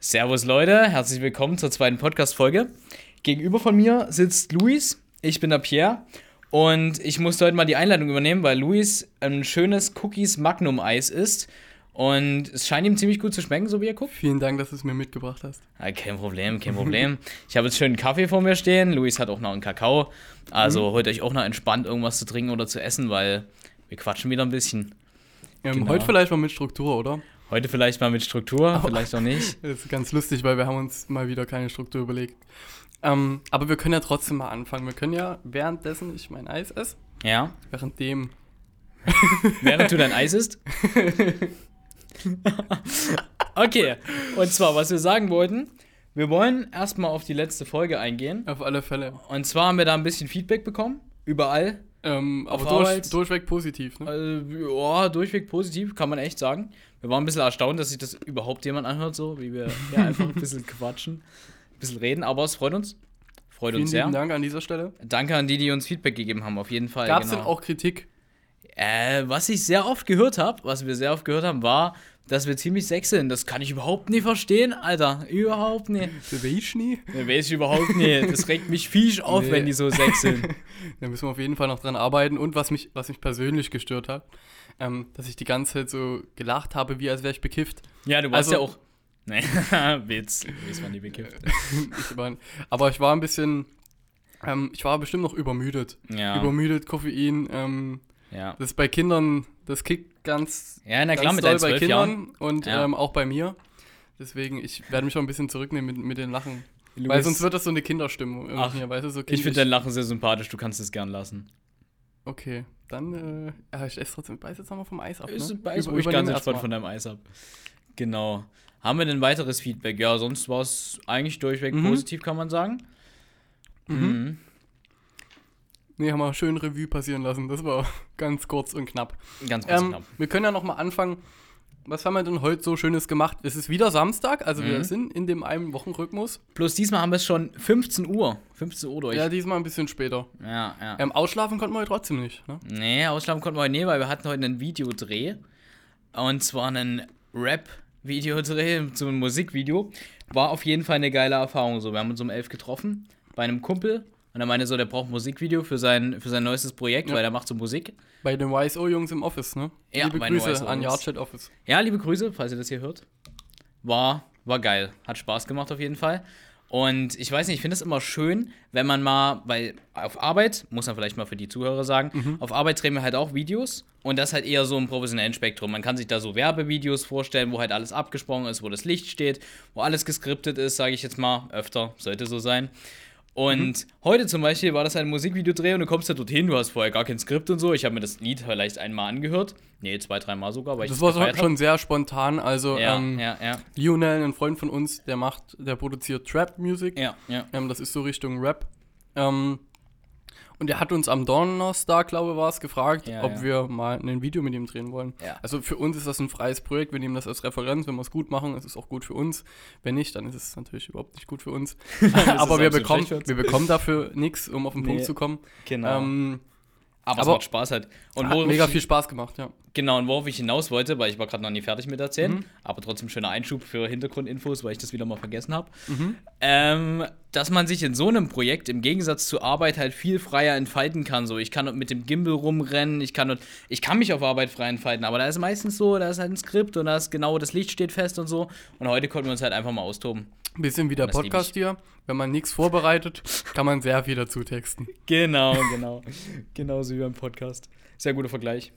Servus Leute, herzlich willkommen zur zweiten Podcast-Folge. Gegenüber von mir sitzt Luis, ich bin der Pierre und ich musste heute mal die Einleitung übernehmen, weil Luis ein schönes Cookies Magnum Eis isst und es scheint ihm ziemlich gut zu schmecken, so wie er guckt. Vielen Dank, dass du es mir mitgebracht hast. Ja, kein Problem, kein Problem. ich habe jetzt schön einen Kaffee vor mir stehen, Luis hat auch noch einen Kakao, also Mhm. holt euch auch noch entspannt irgendwas zu trinken oder zu essen, weil wir quatschen wieder ein bisschen. Ähm, Genau. Heute vielleicht mal mit Struktur, oder? Heute vielleicht mal mit Struktur, vielleicht auch nicht. Das ist ganz lustig, weil wir haben uns mal wieder keine Struktur überlegt. Ähm, aber wir können ja trotzdem mal anfangen. Wir können ja währenddessen ich mein Eis esse, Ja, währenddem während du dein Eis isst. okay, und zwar, was wir sagen wollten, wir wollen erstmal auf die letzte Folge eingehen. auf alle Fälle. Und zwar haben wir da ein bisschen Feedback bekommen, überall. Ähm, aber durch, durchweg positiv, ne? Also, ja, durchweg positiv, kann man echt sagen. Wir waren ein bisschen erstaunt, dass sich das überhaupt jemand anhört, so wie wir ja, einfach ein bisschen quatschen, ein bisschen reden, aber es freut uns. Freut Vielen uns sehr. lieben Dank an dieser Stelle. Danke an die, die uns Feedback gegeben haben, auf jeden Fall. Gab es genau. denn auch Kritik? Äh, was ich sehr oft gehört habe, was wir sehr oft gehört haben, war, dass wir ziemlich sechseln. Das kann ich überhaupt nie verstehen, Alter. Überhaupt nie. Der weiß nie. Ne, weiß ich überhaupt nie. Das regt mich fisch auf, Nee. wenn die so sechseln. Da müssen wir auf jeden Fall noch dran arbeiten. Und was mich, was mich persönlich gestört hat, ähm, dass ich die ganze Zeit so gelacht habe, wie als wäre ich bekifft. Ja, du warst Also- ja auch. Nee, Witz. Witz war nie bekifft. ich war, aber ich war ein bisschen, ähm, ich war bestimmt noch übermüdet. Ja. Übermüdet, Koffein. Ähm, ja. das ist bei Kindern, das kickt ganz, Ja, na klar, ganz mit doll deinen bei Kindern Jahren. und Ja. ähm, auch bei mir. Deswegen, ich werde mich auch ein bisschen zurücknehmen mit, mit den Lachen. Luis, Weil sonst wird das so eine Kinderstimmung Ach, weißt du, so Ich finde dein Lachen sehr sympathisch, du kannst es gern lassen. Okay, dann, äh, ich esse trotzdem, beiß jetzt nochmal vom Eis ab, ne? Ist beiß Über- ruhig ganz entspannt von deinem Eis ab. Genau. Haben wir denn weiteres Feedback? Ja, sonst war es eigentlich durchweg Mhm. positiv, kann man sagen. Mhm. Nee, haben wir schön Revue passieren lassen. Das war ganz kurz und knapp. Ganz, ganz Ähm, knapp. wir können ja nochmal anfangen. Was haben wir denn heute so Schönes gemacht? Es ist wieder Samstag, also wir Mhm. sind in dem einen Wochenrhythmus. Plus diesmal haben wir es schon 15 Uhr. 15 Uhr durch. Ja, diesmal ein bisschen später. ja. ja. Ähm, ausschlafen konnten wir heute trotzdem nicht. Ne? Nee, ausschlafen konnten wir heute nicht, weil wir hatten heute einen Videodreh. Und zwar einen Rap-Videodreh, ein Musikvideo. War auf jeden Fall eine geile Erfahrung. So, wir haben uns um elf getroffen bei einem Kumpel. Und er meinte so, der braucht Musikvideo für sein, für sein neuestes Projekt, Ja. weil er macht so Musik. Bei den YSO-Jungs im Office, ne? Ja, Liebe Grüße an. Yardchat Office. Ja, liebe Grüße, falls ihr das hier hört. War, war geil. Hat Spaß gemacht auf jeden Fall. Und ich weiß nicht, ich finde es immer schön, wenn man mal, weil auf Arbeit, muss man vielleicht mal für die Zuhörer sagen, Mhm. auf Arbeit drehen wir halt auch Videos und das halt eher so im professionellen Spektrum. Man kann sich da so Werbevideos vorstellen, wo halt alles abgesprochen ist, wo das Licht steht, wo alles geskriptet ist, sage ich jetzt mal, öfter, sollte so sein. Und Mhm. heute zum Beispiel war das ein Musikvideodreh und du kommst da dorthin, du hast vorher gar kein Skript und so. Ich habe mir das Lied vielleicht einmal angehört. Nee, zwei, dreimal sogar, weil ich Das es war gefeiert hab. schon sehr spontan. Also, Ja, ähm, ja, ja. Lionel, ein Freund von uns, der macht, der produziert Trap-Music. Ja, ja. Ähm, das ist so Richtung Rap. Ähm, und er hat uns am Donnerstag, glaube ich, war es, gefragt, Ja, ob ja. wir mal ein Video mit ihm drehen wollen. Ja. Also für uns ist das ein freies Projekt, wir nehmen das als Referenz, wenn wir es gut machen, ist es auch gut für uns. Wenn nicht, dann ist es natürlich überhaupt nicht gut für uns. Aber wir bekommen, wir bekommen dafür nichts, um auf den Nee. Punkt zu kommen. Genau. Ähm, aber, es aber- macht Spaß halt. Und hat mega ich, viel Spaß gemacht, ja. Genau, und worauf ich hinaus wollte, weil ich war gerade noch nie fertig mit erzählen, Mhm. aber trotzdem schöner Einschub für Hintergrundinfos, weil ich das wieder mal vergessen habe. Mhm. Ähm, dass man sich in so einem Projekt im Gegensatz zur Arbeit halt viel freier entfalten kann. So, ich kann mit dem Gimbal rumrennen, ich kann dort, ich kann mich auf Arbeit frei entfalten, aber da ist meistens so, da ist halt ein Skript und da ist genau das Licht steht fest und so. Und heute konnten wir uns halt einfach mal austoben. Bisschen wie der Podcast hier. Wenn man nichts vorbereitet, kann man sehr viel dazu texten. Genau, genau. Genauso wie beim Podcast. Sehr guter Vergleich.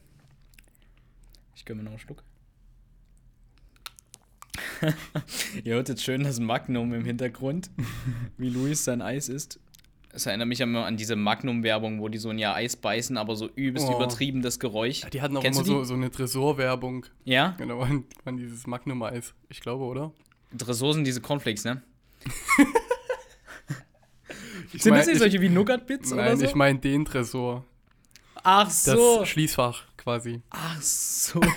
Ich gönne mir noch einen Schluck. Ihr hört jetzt schön das Magnum im Hintergrund, wie Luis sein Eis isst. Es erinnert mich immer an diese Magnum-Werbung, wo die so ein Jahr Eis beißen, aber so übelst Oh. übertrieben das Geräusch. Die hatten auch Kennst immer so, so eine Tresorwerbung. Ja? Genau, an, an dieses Magnum-Eis. Ich glaube, oder? Tresor sind diese Cornflakes, ne? Ich Sind mein- das nicht ich- solche wie Nougat-Bits oder Nein, so? ich meine den Tresor. Ach Das so. Schließfach quasi. Ach so.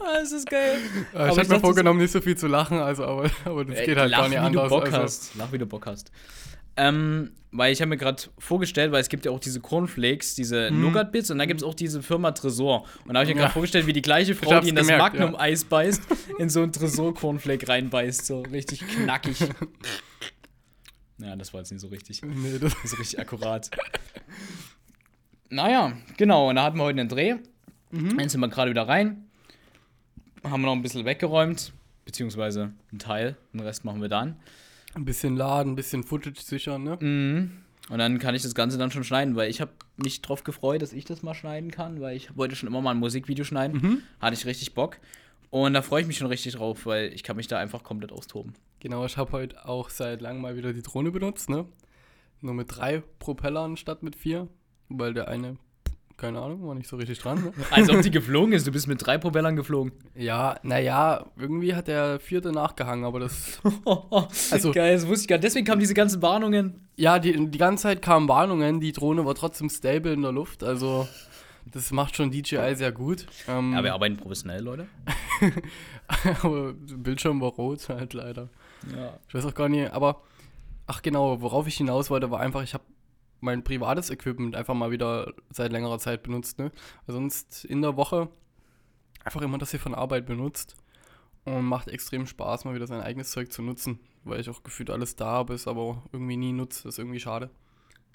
ah, das ist geil. Äh, Aber ich habe mir vorgenommen, nicht so viel zu lachen, also aber, aber das geht halt lach, gar nicht wie anders. Du Bock also, hast. Lach, wie du Bock hast. Ähm, weil ich habe mir gerade vorgestellt, weil es gibt ja auch diese Cornflakes, diese Mhm. Nougat-Bits und dann gibt es auch diese Firma Tresor. Und da habe ich mir Ja. gerade vorgestellt, wie die gleiche Frau, die in das Magnum-Eis beißt, in so ein Tresor-Cornflake reinbeißt. So richtig knackig. Ja, das war jetzt nicht so richtig. Nee, das So richtig akkurat. Naja, genau. Und da hatten wir heute einen Dreh. Mhm. Dann sind wir gerade wieder rein. Haben wir noch ein bisschen weggeräumt. Beziehungsweise einen Teil. Den Rest machen wir dann. ein bisschen laden, ein bisschen Footage sichern, ne? Mhm. Und dann kann ich das Ganze dann schon schneiden, weil ich habe mich drauf gefreut, dass ich das mal schneiden kann, weil ich wollte schon immer mal ein Musikvideo schneiden. Mhm. Hatte ich richtig Bock. Und da freue ich mich schon richtig drauf, weil ich kann mich da einfach komplett austoben. Genau, ich habe heute auch seit langem mal wieder die Drohne benutzt, ne? Nur mit drei Propellern statt mit vier, weil der eine, keine Ahnung, war nicht so richtig dran. Ne? Als ob die geflogen ist. Du bist mit drei Propellern geflogen. ja, naja, irgendwie hat der vierte nachgehangen, aber das. also, Geil, das wusste ich gar nicht. Deswegen kamen diese ganzen Warnungen. Ja, die, die ganze Zeit kamen Warnungen, die Drohne war trotzdem stable in der Luft, also das macht schon DJI sehr gut. Ähm, Ja, wir arbeiten professionell, Leute. aber der Bildschirm war rot halt leider. Ja. Ich weiß auch gar nicht, aber ach genau, worauf ich hinaus wollte, war einfach, ich habe mein privates Equipment einfach mal wieder seit längerer Zeit benutzt, ne? Weil sonst in der Woche einfach immer das hier von Arbeit benutzt und macht extrem Spaß, mal wieder sein eigenes Zeug zu nutzen, weil ich auch gefühlt alles da habe, es aber irgendwie nie nutze, das ist irgendwie schade.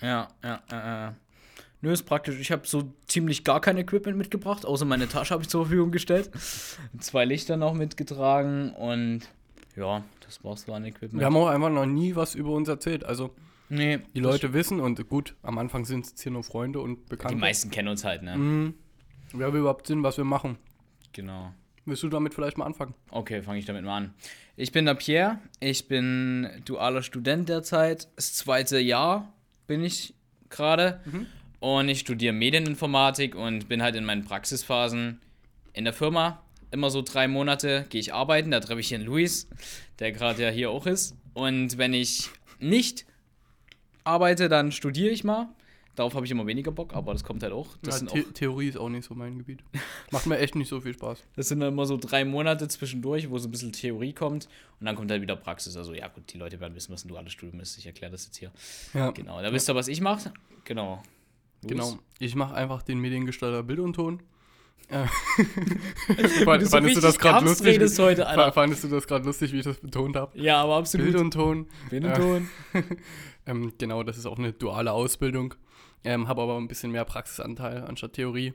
Ja, ja, ja, ja. Nö, ist praktisch. Ich habe so ziemlich gar kein Equipment mitgebracht, außer meine Tasche habe ich zur Verfügung gestellt. Zwei Lichter noch mitgetragen und ja, das war's so an Equipment. Wir haben auch einfach noch nie was über uns erzählt, also nee, die Leute wissen und gut, am Anfang sind es hier nur Freunde und Bekannte. Die meisten kennen uns halt, ne? Mhm. Wer will überhaupt Sinn, was wir machen? Genau. Willst du damit vielleicht mal anfangen? Okay, fange ich damit mal an. Ich bin der Pierre, ich bin dualer Student derzeit. Das zweite Jahr bin ich gerade. Und ich studiere Medieninformatik und bin halt in meinen Praxisphasen in der Firma. Immer so drei Monate gehe ich arbeiten. Da treffe ich hier einen Luis, der gerade ja hier auch ist. Und wenn ich nicht arbeite, dann studiere ich mal. Darauf habe ich immer weniger Bock, aber das kommt halt auch. Das, ja, The auch, Theorie ist auch nicht so mein Gebiet. Macht mir echt nicht so viel Spaß. das sind dann immer so drei Monate zwischendurch, wo so ein bisschen Theorie kommt. Und dann kommt halt wieder Praxis. Also ja gut, die Leute werden wissen, was ein duales Studium ist. Ich erkläre das jetzt hier. Ja, Genau, da wisst ihr, was ich mache. Genau. Luis? genau. Ich mache einfach den mediengestalter Bild und Ton. Wie fand, du so fandest du das gerade lustig? heute, Alter. Fandest du das gerade lustig, wie ich das betont habe? Ja, aber absolut. Bild und Ton. Bild und Ton. Ähm, genau, das ist auch eine duale Ausbildung. Ähm, habe aber ein bisschen mehr Praxisanteil anstatt Theorie.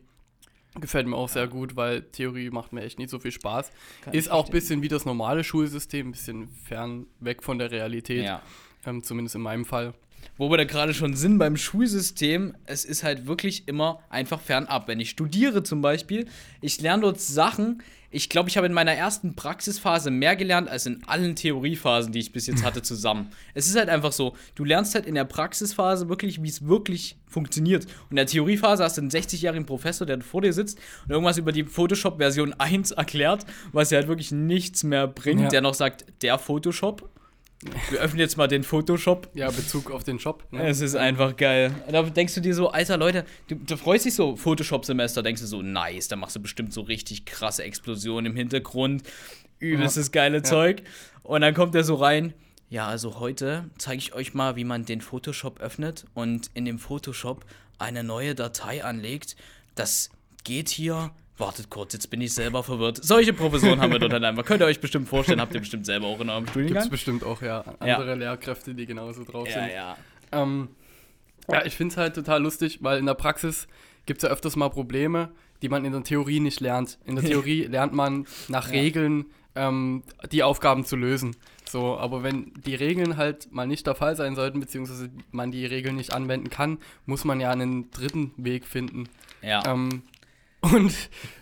Gefällt mir auch sehr gut, weil Theorie macht mir echt nicht so viel Spaß. Kann ist auch ein bisschen wie das normale Schulsystem, ein bisschen fern weg von der Realität. Ja. Ähm, zumindest in meinem Fall. Wo wir da gerade schon sind beim Schulsystem, es ist halt wirklich immer einfach fernab. Wenn ich studiere zum Beispiel, ich lerne dort Sachen. Ich glaube, ich habe in meiner ersten Praxisphase mehr gelernt als in allen Theoriephasen, die ich bis jetzt hatte, zusammen. es ist halt einfach so, du lernst halt in der Praxisphase wirklich, wie es wirklich funktioniert. Und in der Theoriephase hast du einen 60-jährigen Professor, der vor dir sitzt und irgendwas über die Photoshop Version 1 erklärt, was dir halt wirklich nichts mehr bringt, Ja. der noch sagt, der Photoshop. Wir öffnen jetzt mal den Photoshop. Ja, Bezug auf den Shop. Ne? Es ist einfach geil. Da denkst du dir so, alter Leute, du, du freust dich so, Photoshop-Semester, denkst du so, nice, da machst du bestimmt so richtig krasse Explosionen im Hintergrund, übelstes geile Zeug. Und dann kommt er so rein. Ja, also heute zeige ich euch mal, wie man den Photoshop öffnet und in dem Photoshop eine neue Datei anlegt. Das geht hier. Wartet kurz, jetzt bin ich selber verwirrt. Solche Professoren haben wir dort halt einfach. Könnt ihr euch bestimmt vorstellen, habt ihr bestimmt selber auch in eurem Gibt es Studiengang. bestimmt auch, ja, Ja. andere Lehrkräfte, die genauso drauf Ja, sind. ja. Ähm, ja, ich finde es halt total lustig, weil in der Praxis gibt es ja öfters mal Probleme, die man in der Theorie nicht lernt. In der Theorie lernt man nach Ja. Regeln ähm, die Aufgaben zu lösen. So, aber wenn die Regeln halt mal nicht der Fall sein sollten, beziehungsweise man die Regeln nicht anwenden kann, muss man ja einen dritten Weg finden. Ja. Ähm, und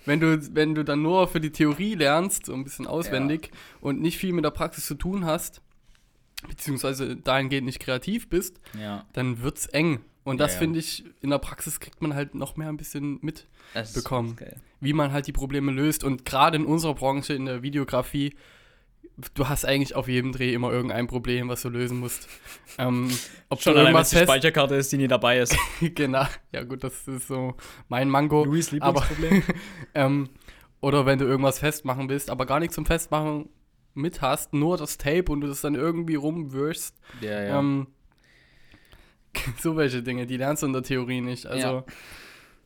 wenn du, wenn du dann nur für die Theorie lernst, so ein bisschen auswendig und nicht viel mit der Praxis zu tun hast, beziehungsweise dahingehend nicht kreativ bist, ja. dann wird's eng. Und das Ja, ja. finde ich, in der Praxis kriegt man halt noch mehr ein bisschen mit, Das ist bekommen. geil. wie man halt die Probleme löst. Und gerade in unserer Branche, in der Videografie, du hast eigentlich auf jedem Dreh immer irgendein Problem, was du lösen musst. Ähm, ob Schon du allein, wenn irgendwas es die. Speicherkarte ist, die nie dabei ist. genau, ja gut, das ist so mein Mango. Luis aber- Lieblingsproblem. Ähm, oder wenn du irgendwas festmachen willst, aber gar nichts zum Festmachen mit hast, nur das Tape und du das dann irgendwie rumwirfst. ja, ja. Ähm, so welche Dinge, die lernst du in der Theorie nicht. Also, Ja.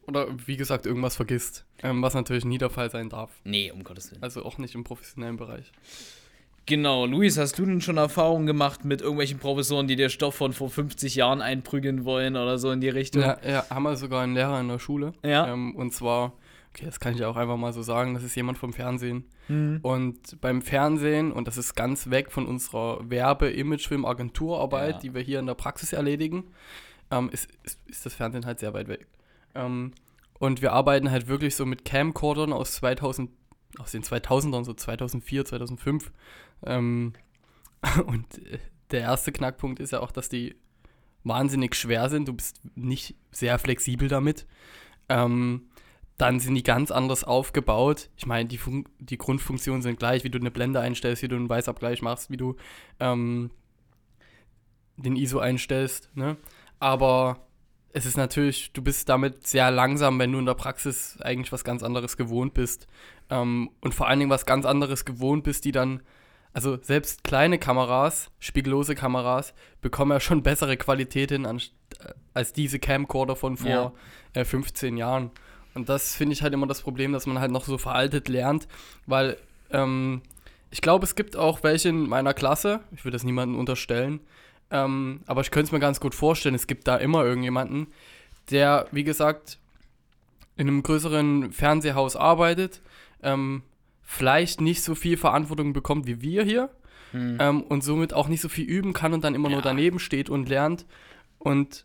oder wie gesagt, irgendwas vergisst. Ähm, was natürlich nie der Fall sein darf. Nee, um Gottes Willen. Also auch nicht im professionellen Bereich. Genau, Luis, hast du denn schon Erfahrungen gemacht mit irgendwelchen Professoren, die dir Stoff von vor 50 Jahren einprügeln wollen oder so in die Richtung? Ja, ja, haben wir sogar einen Lehrer in der Schule. Ja. Ähm, und zwar, okay, das kann ich auch einfach mal so sagen, das ist jemand vom Fernsehen. Mhm. Und beim Fernsehen, und das ist ganz weg von unserer Werbe-, Imagefilm-, Agenturarbeit, Ja. die wir hier in der Praxis erledigen, ähm, ist, ist, ist das Fernsehen halt sehr weit weg. Ähm, und wir arbeiten halt wirklich so mit Camcordern aus 2000, aus den 2000ern, so 2004, 2005. Ähm, und äh, der erste Knackpunkt ist ja auch, dass die wahnsinnig schwer sind. Du bist nicht sehr flexibel damit. Ähm, dann sind die ganz anders aufgebaut. Ich meine, die, die Grundfunktionen sind gleich, wie du eine Blende einstellst, wie du einen Weißabgleich machst, wie du ähm, den ISO einstellst. Ne? Aber es ist natürlich, du bist damit sehr langsam, wenn du in der Praxis eigentlich was ganz anderes gewohnt bist. Ähm, und vor allen Dingen was ganz anderes gewohnt bist, die dann, also selbst kleine Kameras, spiegellose Kameras, bekommen ja schon bessere Qualität hin an, als diese Camcorder von vor Ja. äh, 15 Jahren. Und das finde ich halt immer das Problem, dass man halt noch so veraltet lernt, weil ähm, ich glaube, es gibt auch welche in meiner Klasse, ich will das niemandem unterstellen, ähm, aber ich könnte es mir ganz gut vorstellen, es gibt da immer irgendjemanden, der, wie gesagt, in einem größeren Fernsehhaus arbeitet, ähm, vielleicht nicht so viel Verantwortung bekommt wie wir hier Hm. ähm, und somit auch nicht so viel üben kann und dann immer nur Ja. daneben steht und lernt und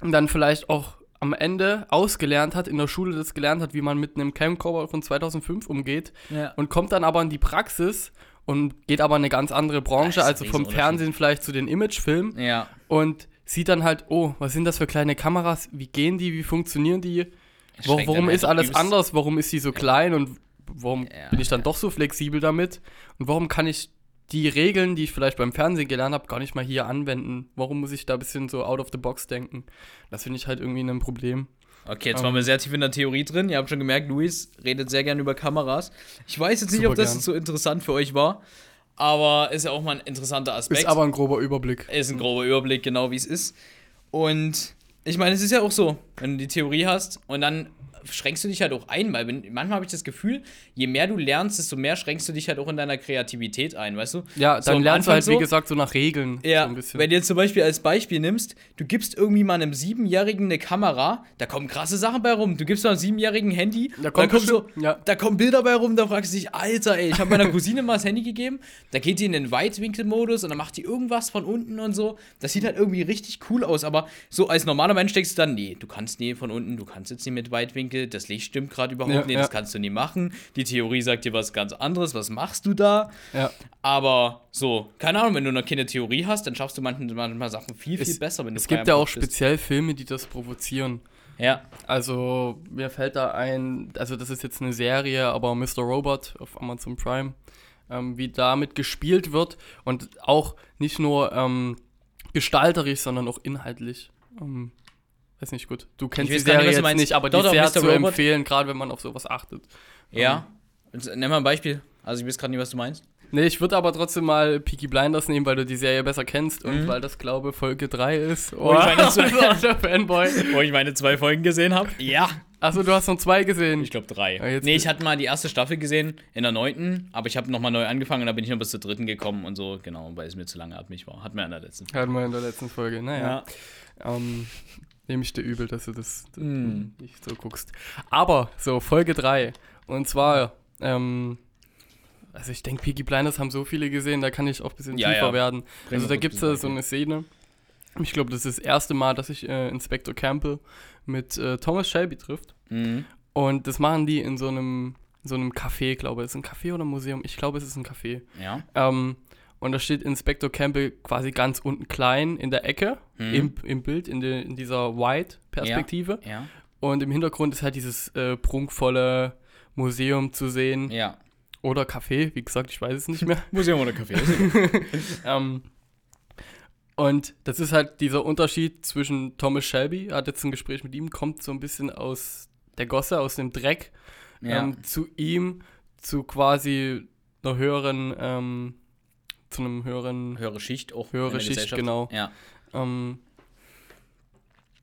dann vielleicht auch am Ende ausgelernt hat, in der Schule das gelernt hat, wie man mit einem Camcorder von 2005 umgeht Ja. und kommt dann aber in die Praxis und geht aber in eine ganz andere Branche, Ja, also vom. Fernsehen vielleicht zu den Imagefilmen ja. und sieht dann halt, oh, was sind das für kleine Kameras, wie gehen die, wie funktionieren die, Wo, warum ist alles anders, warum ist die so klein und warum Ja, bin ich dann doch so flexibel damit und warum kann ich die Regeln, die ich vielleicht beim Fernsehen gelernt habe, gar nicht mal hier anwenden. Warum muss ich da ein bisschen so out of the box denken? Das finde ich halt irgendwie ein Problem. Okay, jetzt Ähm. waren wir sehr tief in der Theorie drin. Ihr habt schon gemerkt, Luis redet sehr gerne über Kameras. Ich weiß jetzt nicht, Super ob das so interessant für euch war, aber ist ja auch mal ein interessanter Aspekt. Ist aber ein grober Überblick. ist ein grober Überblick, genau wie es ist. Und ich meine, es ist ja auch so, wenn du die Theorie hast und dann schränkst du dich halt auch ein, weil manchmal habe ich das Gefühl, je mehr du lernst, desto mehr schränkst du dich halt auch in deiner Kreativität ein, weißt du? Ja, So dann am lernst du halt, wie so- gesagt, so nach Regeln. Ja, so ein bisschen. wenn du jetzt zum Beispiel als Beispiel nimmst, du gibst irgendwie mal einem Siebenjährigen eine Kamera, da kommen krasse Sachen bei rum. Du gibst mal einem Siebenjährigen ein Handy, Da kommt kommen so, ja. da kommen Bilder bei rum, da fragst du dich, Alter, ey, ich habe meiner Cousine mal das Handy gegeben, da geht die in den Weitwinkelmodus und dann macht die irgendwas von unten und so. Das sieht halt irgendwie richtig cool aus, aber so als normaler Mensch denkst du dann, nee, du kannst nie von unten, du kannst jetzt nicht mit Weitwinkel, das Licht stimmt gerade überhaupt Ja, nicht, ja. das kannst du nie machen. Die Theorie sagt dir was ganz anderes, was machst du da? ja. Aber so, keine Ahnung, wenn du noch keine Theorie hast, dann schaffst du manchmal, Sachen viel, viel Es- besser, wenn du Es gibt ja auch bist. speziell Filme, die das provozieren. Ja, Also, mir fällt da ein, also das ist jetzt eine Serie, aber Mr. Robot auf Amazon Prime, ähm, wie damit gespielt wird und auch nicht nur ähm, gestalterisch, sondern auch inhaltlich. Ähm, weiß nicht, gut. Du kennst die nicht, Serie du jetzt nicht, aber Doch, die ist sehr zu Robot. empfehlen, gerade wenn man auf sowas achtet. ja. Und Nenn mal ein Beispiel. Also, ich weiß gerade nicht, was du meinst. Nee, ich würde aber trotzdem mal Peaky Blinders nehmen, weil du die Serie besser kennst und Mhm. weil das, glaube Folge 3 ist. Oh, ich meine, zwei- der Fanboy. Wo ich meine zwei Folgen gesehen habe? Ja. Achso, du hast noch zwei gesehen. Ich glaube drei. Ah, jetzt- nee, ich hatte mal die erste Staffel gesehen in der neunten, aber ich habe nochmal neu angefangen und da bin ich noch bis zur dritten gekommen und so, genau, weil es mir zu langatmig war. Hat mir in der letzten. Hatten wir in der letzten Folge. Naja. Ähm, nehme ich dir übel, dass du das Mm. nicht so guckst. Aber, so, Folge 3. Und zwar, ähm, also ich denke, Peaky Blinders haben so viele gesehen, da kann ich auch ein bisschen Ja, tiefer ja. werden. Bring also da gibt es ja so eine Szene. Ich glaube, das ist das erste Mal, dass sich äh, Inspector Campbell mit äh, Thomas Shelby trifft. Mhm. Und das machen die in so einem, in so einem Café, glaube ich. Ist es ein Café oder ein Museum? Ich glaube, es ist ein Café. Ja. Ähm, und da steht Inspector Campbell quasi ganz unten klein in der Ecke, Mhm. im, im Bild, in, de, in dieser Wide-Perspektive. Ja. Und im Hintergrund ist halt dieses äh, prunkvolle Museum zu sehen. Ja. Oder Café, wie gesagt, ich weiß es nicht mehr. Museum oder Café. ähm, und das ist halt dieser Unterschied zwischen Thomas Shelby, er hat jetzt ein Gespräch mit ihm, kommt so ein bisschen aus der Gosse, aus dem Dreck, ja. ähm, zu ihm, zu quasi einer höheren, ähm, zu einem höheren höhere Schicht auch. höhere Schicht, genau. Ja. Ähm,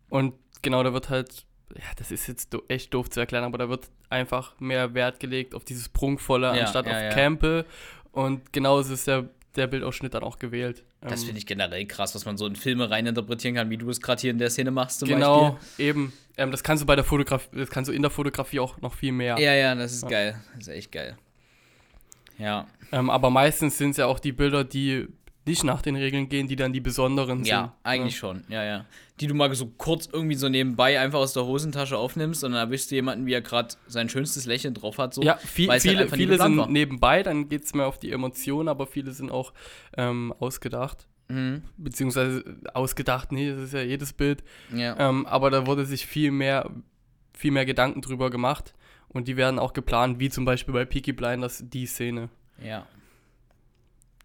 Und genau, da wird halt, ja, das ist jetzt do echt doof zu erklären, aber da wird einfach mehr Wert gelegt auf dieses Prunkvolle Ja, anstatt ja, auf ja. Campbell. Und genauso ist der, der Bildausschnitt dann auch gewählt. Das Ähm, finde ich generell krass, was man so in Filme reininterpretieren kann, wie du es gerade hier in der Szene machst zum Genau, eben. Ähm, das kannst du bei der Fotografie, das kannst du in der Fotografie auch noch viel mehr. Beispiel. Ja, ja, das ist geil. Das ist echt geil. Ja, Ähm, aber meistens sind es ja auch die Bilder, die nicht nach den Regeln gehen, die dann die besonderen sind. ja, eigentlich schon. Ja, ja. Die du mal so kurz irgendwie so nebenbei einfach aus der Hosentasche aufnimmst und dann erwischst du jemanden, wie er gerade sein schönstes Lächeln drauf hat. So. Ja, viel, es halt viele, viele sind war. nebenbei, dann geht es mehr auf die Emotionen, aber viele sind auch ähm, ausgedacht. Mhm. Beziehungsweise ausgedacht, nee, das ist ja jedes Bild. Ja. Ähm, aber da wurde sich viel mehr, viel mehr Gedanken drüber gemacht. Und die werden auch geplant, wie zum Beispiel bei Peaky Blinders die Szene. ja.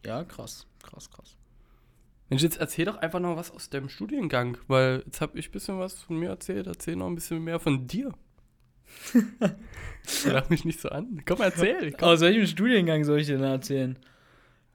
Ja, krass. Krass, krass. Mensch, jetzt erzähl doch einfach noch was aus deinem Studiengang, weil jetzt habe ich ein bisschen was von mir erzählt. Erzähl noch ein bisschen mehr von dir. Lach mich nicht so an. Komm, erzähl. Komm. Aus welchem Studiengang soll ich dir denn erzählen?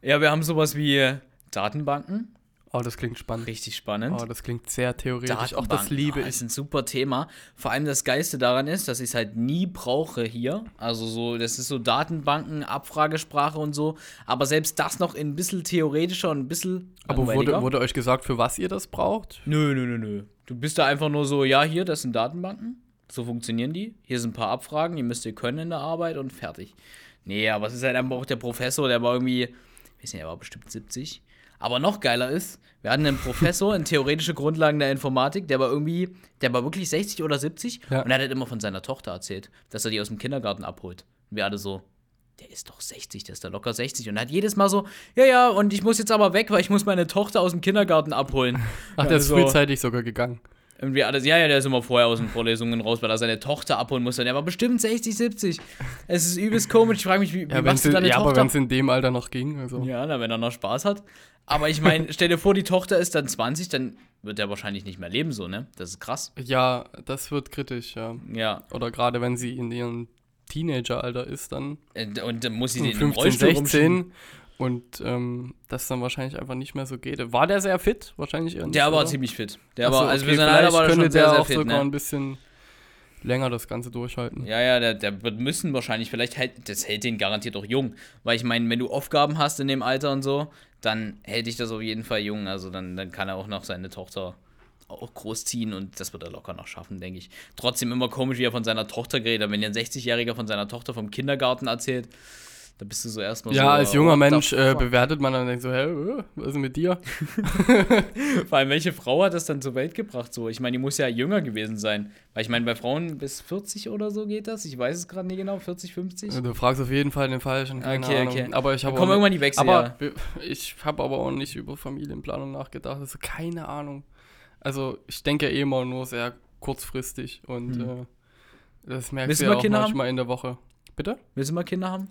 Ja, wir haben sowas wie Datenbanken. Oh, das klingt spannend. Richtig spannend. Oh, das klingt sehr theoretisch. Auch das liebe oh, ich. ist ein super Thema. Vor allem das Geiste daran ist, dass ich es halt nie brauche hier. Also so, das ist so Datenbanken, Abfragesprache und so. Aber selbst das noch ein bisschen theoretischer und ein bisschen Aber wurde, wurde euch gesagt, für was ihr das braucht? Nö, nö, nö, nö. Du bist da einfach nur so, ja, hier, das sind Datenbanken. So funktionieren die. Hier sind ein paar Abfragen, die müsst ihr können in der Arbeit und fertig. Nee, aber es ist halt einfach auch der Professor, der war irgendwie, ich weiß nicht, er war bestimmt 70. Aber noch geiler ist, wir hatten einen Professor in theoretische Grundlagen der Informatik, der war irgendwie, der war wirklich 60 oder 70 Ja. und er hat halt immer von seiner Tochter erzählt, dass er die aus dem Kindergarten abholt. Und wir alle so, der ist doch 60, der ist da locker 60. Und er hat jedes Mal so, ja, ja, und ich muss jetzt aber weg, weil ich muss meine Tochter aus dem Kindergarten abholen. Ach, der ist also- frühzeitig sogar gegangen. Irgendwie alles, ja, ja, der ist immer vorher aus den Vorlesungen raus, weil er seine Tochter abholen musste. Der war bestimmt 60, 70. Es ist übelst komisch. Ich frage mich, wie, wie Ja, wenn's machst du in, deine ja aber Tochter? wenn es in dem Alter noch ging. Also. ja, na, wenn er noch Spaß hat. Aber ich meine, stell dir vor, die Tochter ist dann 20, dann wird er wahrscheinlich nicht mehr leben, so, ne? Das ist krass. ja, das wird kritisch, ja. Ja. Oder gerade wenn sie in ihrem Teenageralter ist, dann Äh, Und dann muss sie den im 15, Rollstuhl rumschieben. 16 und ähm, das dann wahrscheinlich einfach nicht mehr so geht. War der sehr fit? Wahrscheinlich eher nicht, Der war oder? ziemlich fit. Der Ach so, war, also okay, vielleicht war könnte schon sehr, der sehr auch fit, sogar ne? ein bisschen länger das Ganze durchhalten. Ja, ja, der, der wird müssen wahrscheinlich, vielleicht hält, das hält den garantiert auch jung. Weil ich meine, wenn du Aufgaben hast in dem Alter und so, dann hält dich das auf jeden Fall jung. Also dann, dann kann er auch noch seine Tochter auch großziehen und das wird er locker noch schaffen, denke ich. Trotzdem immer komisch, wie er von seiner Tochter redet. Wenn dir ein 60-Jähriger von seiner Tochter vom Kindergarten erzählt, da bist du so erstmal so. Ja, als junger the Mensch äh, bewertet man dann denkt so, hä, äh, was ist mit dir? Vor allem, welche Frau hat das dann zur Welt gebracht? So, ich meine, die muss ja jünger gewesen sein. Weil ich meine, bei Frauen bis 40 oder so geht das. Ich weiß es gerade nicht genau, 40, 50. Du fragst auf jeden Fall den Falschen, keine Okay, Ahnung. okay. Aber ich habe kommen irgendwann die Wechsel. aber wir- ich habe aber auch nicht über Familienplanung nachgedacht. Also keine Ahnung. Also ich denke eh immer nur sehr kurzfristig und Hm. äh, das merkst Willst du ja auch Kinder haben? manchmal in der Woche. Bitte? Willst du mal Kinder haben?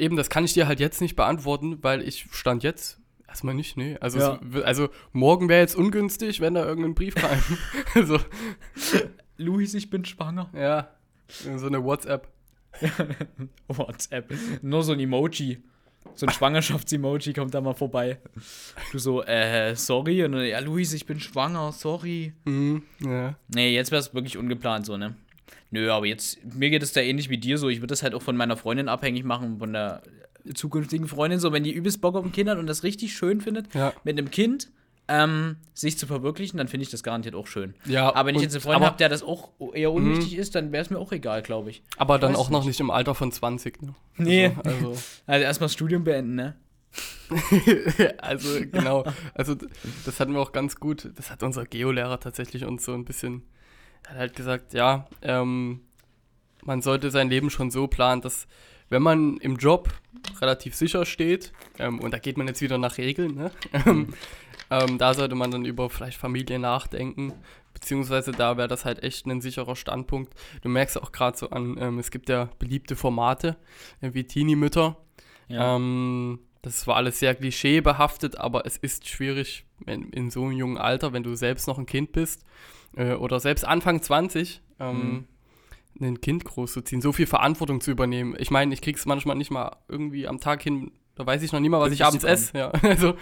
Eben, das kann ich dir halt jetzt nicht beantworten, weil ich stand jetzt erstmal nicht, nee. Also, Ja. es, also morgen wäre jetzt ungünstig, wenn da irgendein Brief kam. also, Luis, ich bin schwanger. ja, so eine WhatsApp. WhatsApp. Nur so ein Emoji. So ein Schwangerschafts-Emoji kommt da mal vorbei. Du so, äh, sorry. Und dann, ja, Luis, ich bin schwanger, sorry. Mhm, ja. Nee, jetzt wäre es wirklich ungeplant so, ne? Nö, aber jetzt, mir geht es da ähnlich wie dir so. Ich würde das halt auch von meiner Freundin abhängig machen, von der zukünftigen Freundin. So, wenn die übelst Bock auf ein Kind hat und das richtig schön findet, Ja. mit einem Kind ähm, sich zu verwirklichen, dann finde ich das garantiert auch schön. ja Aber wenn ich jetzt einen Freund habe, der das auch eher unwichtig ist, dann wäre es mir auch egal, glaube ich. Aber dann Weiß auch noch nicht. nicht im Alter von 20, ne? Nee. Also, Also erstmal Studium beenden, ne? also, also genau. Also das hatten wir auch ganz gut. Das hat unser Geolehrer tatsächlich uns so ein bisschen, er hat halt gesagt, ja, ähm, man sollte sein Leben schon so planen, dass wenn man im Job relativ sicher steht, ähm, und da geht man jetzt wieder nach Regeln, ne? ähm, ähm, da sollte man dann über vielleicht Familie nachdenken, beziehungsweise da wäre das halt echt ein sicherer Standpunkt. Du merkst auch gerade so an, ähm, es gibt ja beliebte Formate, äh, wie Teenie-Mütter, ähm, das war alles sehr klischeebehaftet, aber es ist schwierig in, in so einem jungen Alter, wenn du selbst noch ein Kind bist äh, oder selbst Anfang 20, ähm, ein Kind großzuziehen, so viel Verantwortung zu übernehmen. Ich meine, ich krieg's manchmal nicht mal irgendwie am Tag hin, Da weiß ich noch nie mal, was Pünktlich ich abends esse. Ja, also,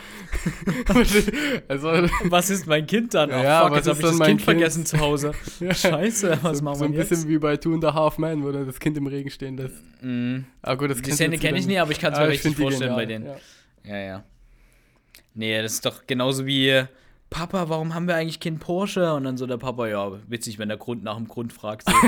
also Was ist mein Kind dann? Ach, Ja, fuck, was jetzt habe ist ich das mein Kind Kind? vergessen zu Hause. Scheiße, was so, machen so ein wir jetzt? bisschen wie bei Two and a Half Men, wo das Kind im Regen stehen lässt. Mm, Ah, gut, das die Szene jetzt kenne ich nie, aber ich kann es Ah, mir ich richtig vorstellen bei genial, denen. Ja. Ja, ja. Nee, das ist doch genauso wie Papa, warum haben wir eigentlich keinen Porsche? Und dann so der Papa, ja, witzig, wenn der Grund nach dem Grund fragt. So.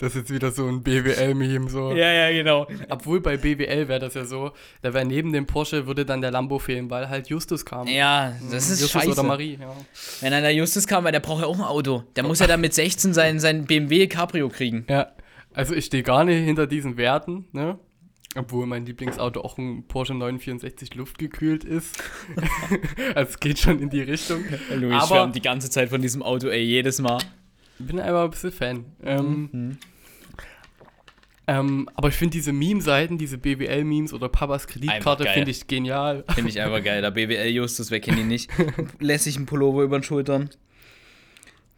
Das ist jetzt wieder so ein BWL-Meme. So. ja, ja, genau. Obwohl bei BWL wäre das ja so, da wäre neben dem Porsche würde dann der Lambo fehlen, weil halt Justus kam. Ja, das ist Justus scheiße. oder Marie, ja. Wenn dann der Justus kam, weil der braucht ja auch ein Auto. Der muss ja dann mit 16 sein, sein BMW Cabrio kriegen. Ja, also ich stehe gar nicht hinter diesen Werten, ne? Obwohl mein Lieblingsauto auch ein Porsche 964 luftgekühlt ist. also es geht schon in die Richtung. Louis Aber- schwärmt die ganze Zeit von diesem Auto, ey, jedes Mal. Ich bin einfach ein bisschen Fan. Ähm, Mhm. ähm, aber ich finde diese Meme-Seiten, diese BWL-Memes oder Papas Kreditkarte, finde ich genial. Finde ich einfach geil. Der BWL Justus, wer kennt ihn nicht? Lässig ein Pullover über den Schultern.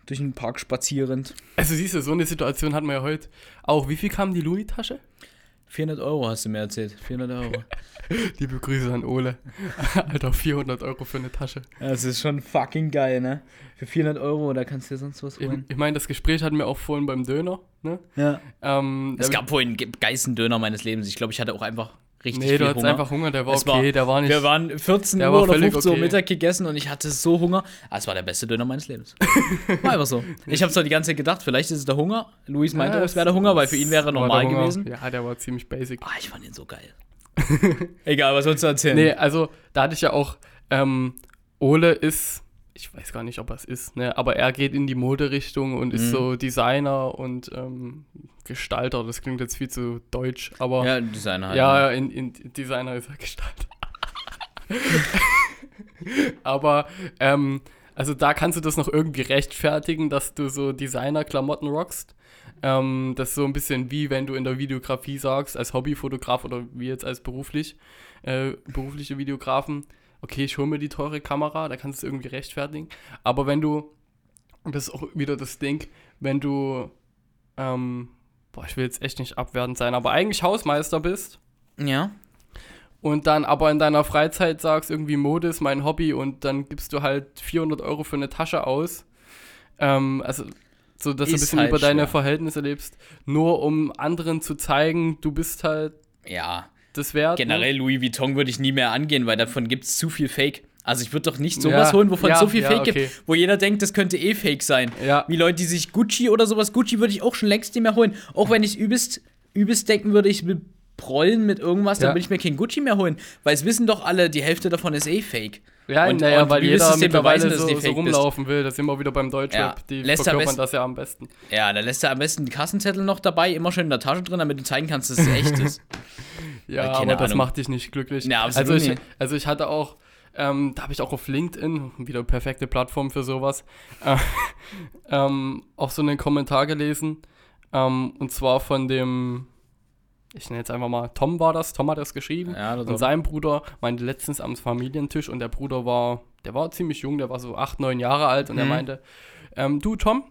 Durch den Park spazierend. Also siehst du, so eine Situation hatten wir ja heute auch. Wie viel kam die Louis-Tasche? 400 Euro hast du mir erzählt. 400 Euro. Liebe Grüße an Ole. Alter, 400 Euro für eine Tasche. Das ist schon fucking geil, ne? Für 400 Euro, da kannst du dir sonst was Ich, holen. ich meine, das Gespräch hatten wir auch vorhin beim Döner. Ne? Ja. Ähm, Es gab vorhin den geilsten Döner meines Lebens. Ich glaube, ich hatte auch einfach richtig Nee, viel du hattest Hunger. einfach Hunger, der war Es okay, war- der war nicht. Wir waren 14 Der Uhr war oder völlig 15 Uhr okay. Mittag gegessen und ich hatte so Hunger. Ah, es war der beste Döner meines Lebens. War einfach so. Ich habe zwar die ganze Zeit gedacht, vielleicht ist es der Hunger. Luis meinte, Ja, es wäre der Hunger, weil für ihn wäre normal Hunger. gewesen. Ja, der war ziemlich basic. Ah, ich fand ihn so geil. Egal, was sollst du erzählen? Nee, also da hatte ich ja auch, ähm, Ole ist, ich weiß gar nicht, ob er es ist, ne, aber er geht in die Moderichtung und ist Mhm. so Designer und ähm, Gestalter. Das klingt jetzt viel zu deutsch, aber Ja, Designer halt. ja, ne? in, in Designer ist er Gestalter. aber, ähm, also da kannst du das noch irgendwie rechtfertigen, dass du so Designer-Klamotten rockst. Ähm, das ist so ein bisschen wie wenn du in der Videografie sagst, als Hobbyfotograf oder wie jetzt als beruflich, äh, berufliche Videografen, okay, ich hole mir die teure Kamera, da kannst du es irgendwie rechtfertigen. Aber wenn du, und das ist auch wieder das Ding, wenn du, ähm, boah, ich will jetzt echt nicht abwertend sein, aber eigentlich Hausmeister bist Ja. und dann aber in deiner Freizeit sagst, irgendwie Mode ist mein Hobby und dann gibst du halt 400 Euro für eine Tasche aus. Ähm, also, so dass du ein Ist bisschen halt über deine schwer. Verhältnisse lebst, nur um anderen zu zeigen, du bist halt Ja. das wert. ne? Generell Louis Vuitton würde ich nie mehr angehen, weil davon gibt es zu viel Fake. Also ich würde doch nicht sowas Ja, holen, wovon es ja, so viel ja, Fake okay. gibt, wo jeder denkt, das könnte eh Fake sein. Ja. Wie Leute, die sich Gucci oder sowas, Gucci würde ich auch schon längst nicht mehr holen. Auch wenn ich übelst, übelst denken würde, ich will prollen mit irgendwas, dann würde ich mir kein Gucci mehr holen. Weil es wissen doch alle, die Hälfte davon ist eh Fake. Ja, Und- naja, und weil jeder beweisen, mittlerweile dass so, du so bist? rumlaufen will. Das sind wir wieder beim Deutschrap. Ja. Die Lässt er verkörpern das ja am besten. Ja, da lässt er am besten die Kassenzettel noch dabei, immer schön in der Tasche drin, damit du zeigen kannst, dass es echt ist. Ja, aber das macht dich nicht glücklich. Ja, also, ich, also ich hatte auch, ähm, da habe ich auch auf LinkedIn, wieder perfekte Plattform für sowas, äh, ähm, auch so einen Kommentar gelesen. Ähm, und zwar von dem, ich nenne jetzt einfach mal, Tom war das, Tom hat das geschrieben. Ja, das Und sein Bruder meinte letztens am Familientisch und der Bruder war, der war ziemlich jung, der war so acht, neun Jahre alt und er Mhm. meinte, ähm, du Tom,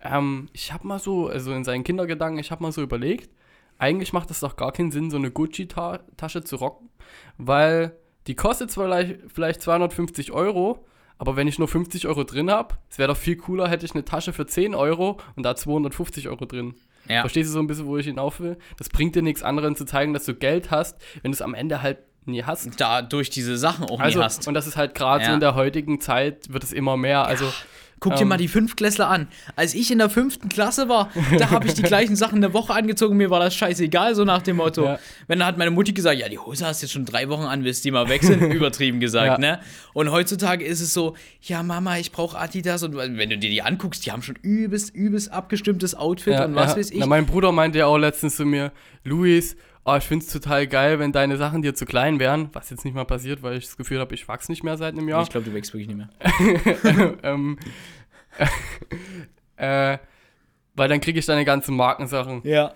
ähm, ich habe mal so, also in seinen Kindergedanken, ich habe mal so überlegt, eigentlich macht es doch gar keinen Sinn, so eine Gucci-Tasche zu rocken, weil die kostet zwar vielleicht, vielleicht 250 Euro, aber wenn ich nur 50 Euro drin habe, es wäre doch viel cooler, hätte ich eine Tasche für 10 Euro und da 250 Euro drin. ja. Verstehst du so ein bisschen, wo ich hinauf will? Das bringt dir nichts anderen zu zeigen, dass du Geld hast, wenn du es am Ende halt nie hast. da durch diese Sachen auch Also, nie hast. und das ist halt gerade so Ja. in der heutigen Zeit, wird es immer mehr. Also, Guck dir Ähm. mal die Fünftklässler an. Als ich in der fünften Klasse war, da habe ich die gleichen Sachen eine Woche angezogen, mir war das scheißegal, so nach dem Motto. Ja. Wenn dann hat meine Mutti gesagt, ja, die Hose hast du jetzt schon drei Wochen an, willst du die mal wechseln? Übertrieben gesagt, Ja. ne? Und heutzutage ist es so, ja, Mama, ich brauche Adidas. Und wenn du dir die anguckst, die haben schon übelst, übelst abgestimmtes Outfit ja, und was weiß ich. Na, mein Bruder meinte ja auch letztens zu mir, Luis, oh, ich finde es total geil, wenn deine Sachen dir zu klein wären. Was jetzt nicht mal passiert, weil ich das Gefühl habe, ich wachse nicht mehr seit einem Jahr. Ich glaube, du wächst wirklich nicht mehr. ähm, äh, weil dann kriege ich deine ganzen Markensachen. Ja.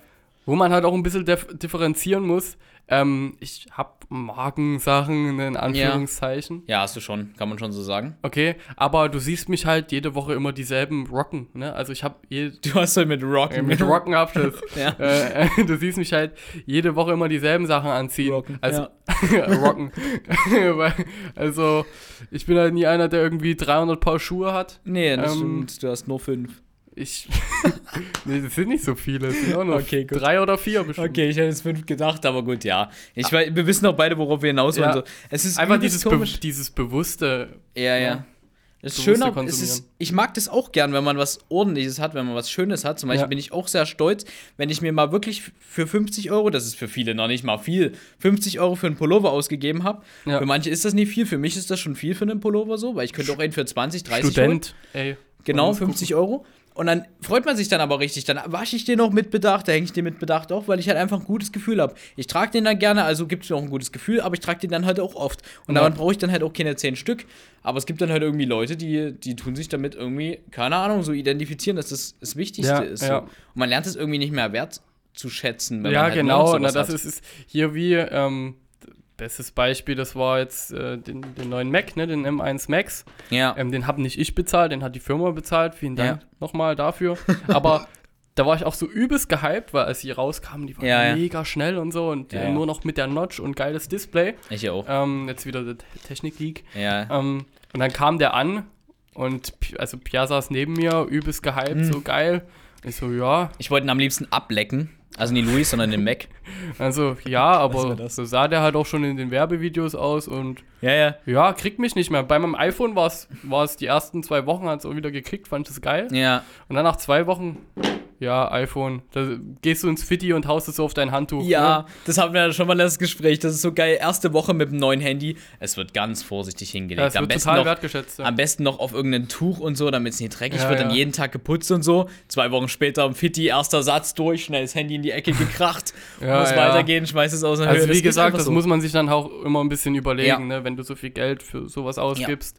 Wo man halt auch ein bisschen dif differenzieren muss. Ähm, ich habe Markensachen in Anführungszeichen. Ja, hast du schon, kann man schon so sagen. Okay, aber du siehst mich halt jede Woche immer dieselben Rocken, ne? Also ich habe Du hast halt mit Rocken. äh, mit Rocken Abschluss. Ja. äh, du siehst mich halt jede Woche immer dieselben Sachen anziehen. Rocken, Also Rocken. Weil- also ich bin halt nie einer, der irgendwie 300 Paar Schuhe hat. Nee, das Ähm, stimmt, du hast nur fünf. Ich. nee, das sind nicht so viele. Das sind auch nur Okay, gut. drei oder vier bestimmt. Okay, ich hätte jetzt fünf gedacht, aber gut, ja. Ich weiß, wir wissen auch beide, worauf wir hinaus wollen. Ja. So. Es ist Einfach dieses, be dieses bewusste. Ja, ja. Es ist schöner, es ist, ich mag das auch gern, wenn man was Ordentliches hat, wenn man was Schönes hat. Zum Beispiel Ja. bin ich auch sehr stolz, wenn ich mir mal wirklich für 50 Euro, das ist für viele noch nicht mal viel, 50 Euro für einen Pullover ausgegeben habe. Ja. Für manche ist das nicht viel, für mich ist das schon viel für einen Pullover so, weil ich könnte auch einen für 20, 30 holen. Student, ey. Genau, Man muss 50 Euro. Und dann freut man sich dann aber richtig. Dann wasche ich den noch mit Bedacht, da hänge ich den mit Bedacht auf, weil ich halt einfach ein gutes Gefühl habe. Ich trage den dann gerne, also gibt es auch ein gutes Gefühl, aber ich trage den dann halt auch oft. Und Ja. daran brauche ich dann halt auch keine 10 Stück. Aber es gibt dann halt irgendwie Leute, die, die tun sich damit irgendwie, keine Ahnung, so identifizieren, dass das das Wichtigste Ja, ist. ja. Und man lernt es irgendwie nicht mehr wert zu schätzen. Wenn Ja, man halt genau. Na, das hat. ist, ist hier wie, ähm, bestes Beispiel, das war jetzt äh, den, den neuen Mac, ne, den M1 Max. Ja. Ähm, den habe nicht ich bezahlt, den hat die Firma bezahlt. Vielen Dank Ja. nochmal dafür. Aber da war ich auch so übelst gehypt, weil als die rauskamen, die waren Ja, ja. mega schnell und so und Ja, äh, ja. nur noch mit der Notch und geiles Display. ich auch. Ähm, jetzt wieder der Te- Technik-Leak. Ja. Ähm, und dann kam der an und also Pia saß neben mir, übelst gehypt, Mhm. so geil. Ich so, ja, Ich wollte ihn am liebsten ablecken. Also nicht Luis, sondern den Mac. also ja, aber das? so sah der halt auch schon in den Werbevideos aus und Ja, ja. ja, kriegt mich nicht mehr. Bei meinem iPhone war es die ersten zwei Wochen, hat es auch wieder gekriegt, fand es geil. Ja. Und dann nach zwei Wochen, ja, iPhone, da gehst du ins Fitti und haust es so auf dein Handtuch. Ja, Ne? das hatten wir ja schon mal das Gespräch. Das ist so geil. Erste Woche mit dem neuen Handy. Es wird ganz vorsichtig hingelegt. Ja, es am, wird besten total noch, wertgeschätzt. Ja. am besten noch auf irgendein Tuch und so, damit es nicht dreckig Ja, wird. Dann jeden Tag geputzt und so. Zwei Wochen später am Fitti, erster Satz durch, schnell das Handy in die Ecke gekracht. Muss weitergehen, schmeiß es aus der Höhe. Also Das wie geht gesagt, das so. muss man sich dann auch immer ein bisschen überlegen, ne, wenn du so viel Geld für sowas ausgibst,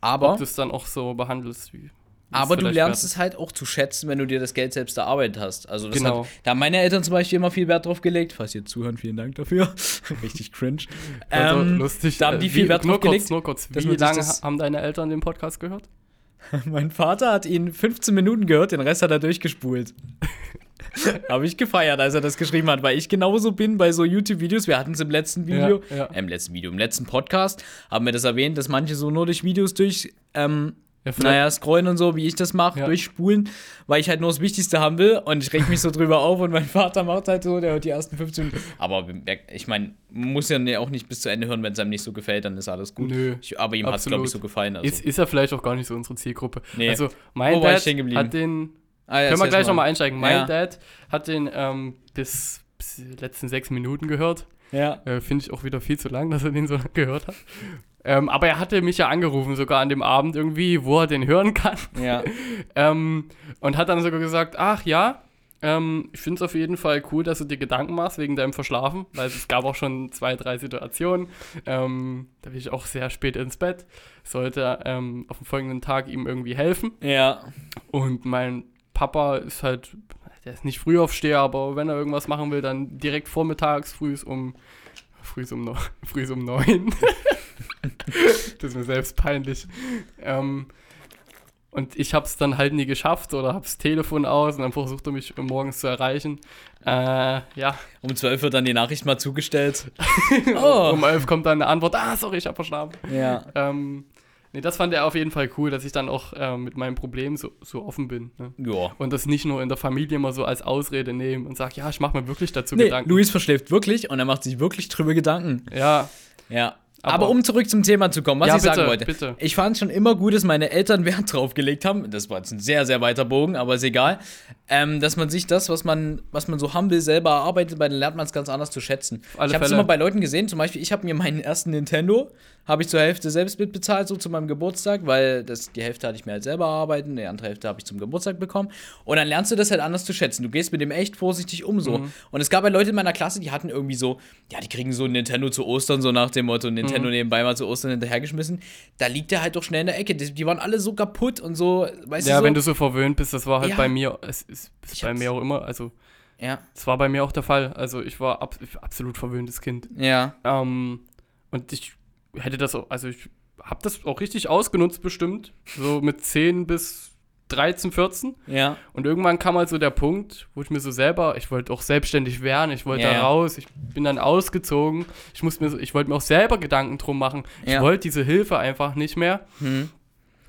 Aber, ob du es dann auch so behandelst wie. Aber du lernst es halt auch zu schätzen, wenn du dir das Geld selbst erarbeitet hast. Also das Genau. hat, da haben meine Eltern zum Beispiel immer viel Wert drauf gelegt. Falls ihr zuhören, vielen Dank dafür. Richtig cringe. Ähm, lustig. da haben die äh, viel wie- Wert drauf gelegt, kurz, nur kurz. Wie lange haben deine Eltern den Podcast gehört? Mein Vater hat ihn 15 Minuten gehört, den Rest hat er durchgespult. Habe ich gefeiert, als er das geschrieben hat, weil ich genauso bin bei so YouTube-Videos. Wir hatten es im letzten Video, Ja, ja. äh, im letzten Video, im letzten Podcast, haben wir das erwähnt, dass manche so nur durch Videos durch, ähm, Ja, naja, scrollen und so, wie ich das mache, Ja. durchspulen, weil ich halt nur das Wichtigste haben will und ich reg mich so drüber auf und mein Vater macht halt so, der hört die ersten 15 Minuten. Aber ich meine, muss ja ne- auch nicht bis zu Ende hören, wenn es einem nicht so gefällt, dann ist alles gut. Nö, Ich, aber ihm hat es, glaube ich, so gefallen. Also. Ist, ist ja vielleicht auch gar nicht so unsere Zielgruppe. Nee. Also mein Wo Dad hat den Ah, ja, Können wir gleich nochmal einsteigen. Mein. Dad hat den ähm, bis, bis letzten sechs Minuten gehört. Ja. Äh, Finde ich auch wieder viel zu lang, dass er den so lang gehört hat. Ähm, aber er hatte mich ja angerufen, sogar an dem Abend irgendwie, wo er den hören kann. Ja. Ähm, und hat dann sogar gesagt, ach ja, ähm, ich finde es auf jeden Fall cool, dass du dir Gedanken machst wegen deinem Verschlafen, weil es gab auch schon zwei, drei Situationen. Ähm, da bin ich auch sehr spät ins Bett, sollte ähm, auf dem folgenden Tag ihm irgendwie helfen. Ja. Und mein Papa ist halt, der ist nicht Frühaufsteher, aber wenn er irgendwas machen will, dann direkt vormittags, frühs um, frühs um, um neun. das ist mir selbst peinlich. Ähm, und ich habe es dann halt nie geschafft oder habe das Telefon aus und dann versucht er mich morgens zu erreichen. Äh, ja, Um 12 wird dann die Nachricht mal zugestellt. Oh. um elf kommt dann eine Antwort, ah, sorry, ich habe verschlafen. Ja. Ähm, nee, das fand er auf jeden Fall cool, dass ich dann auch ähm, mit meinem Problem so, so offen bin. Ne? Ja. Und das nicht nur in der Familie immer so als Ausrede nehmen und sag, ja, ich mache mir wirklich dazu Nee, Gedanken. Luis verschläft wirklich und er macht sich wirklich drüber Gedanken. Ja, Ja. Aber, Aber- um zurück zum Thema zu kommen, was Ja, ich sagen bitte, wollte. bitte. Ich fand es schon immer gut, dass meine Eltern Wert drauf gelegt haben. Das war jetzt ein sehr, sehr weiter Bogen, aber ist egal. Ähm, dass man sich das, was man, was man so humble selber erarbeitet, bei dann lernt man es ganz anders zu schätzen. ich habe es immer bei Leuten gesehen, zum Beispiel, ich habe mir meinen ersten Nintendo, habe ich zur Hälfte selbst mitbezahlt, so zu meinem Geburtstag, weil das, die Hälfte hatte ich mir halt selber erarbeiten, die andere Hälfte habe ich zum Geburtstag bekommen. Und dann lernst du das halt anders zu schätzen. Du gehst mit dem echt vorsichtig um so. Mhm. Und es gab halt Leute in meiner Klasse, die hatten irgendwie so, ja, die kriegen so ein Nintendo zu Ostern, so nach dem Motto, Nintendo Mhm. nebenbei mal zu Ostern hinterhergeschmissen. Da liegt der halt doch schnell in der Ecke. Die, die waren alle so kaputt und so, weißt ja, du so. wenn du so verwöhnt bist, das war halt Ja. bei mir, es ist, bei mir auch immer, also Ja. Das war bei mir auch der Fall. Also ich war ab, absolut verwöhntes Kind. Ja. Ähm, und ich hätte das auch, also ich habe das auch richtig ausgenutzt bestimmt. So mit 10 bis 13, 14. Ja. Und irgendwann kam halt so der Punkt, wo ich mir so selber, ich wollte auch selbstständig werden, ich wollte Ja, da raus, ich bin dann ausgezogen. Ich musste mir so, ich wollte mir auch selber Gedanken drum machen. Ich Ja. wollte diese Hilfe einfach nicht mehr. Hm.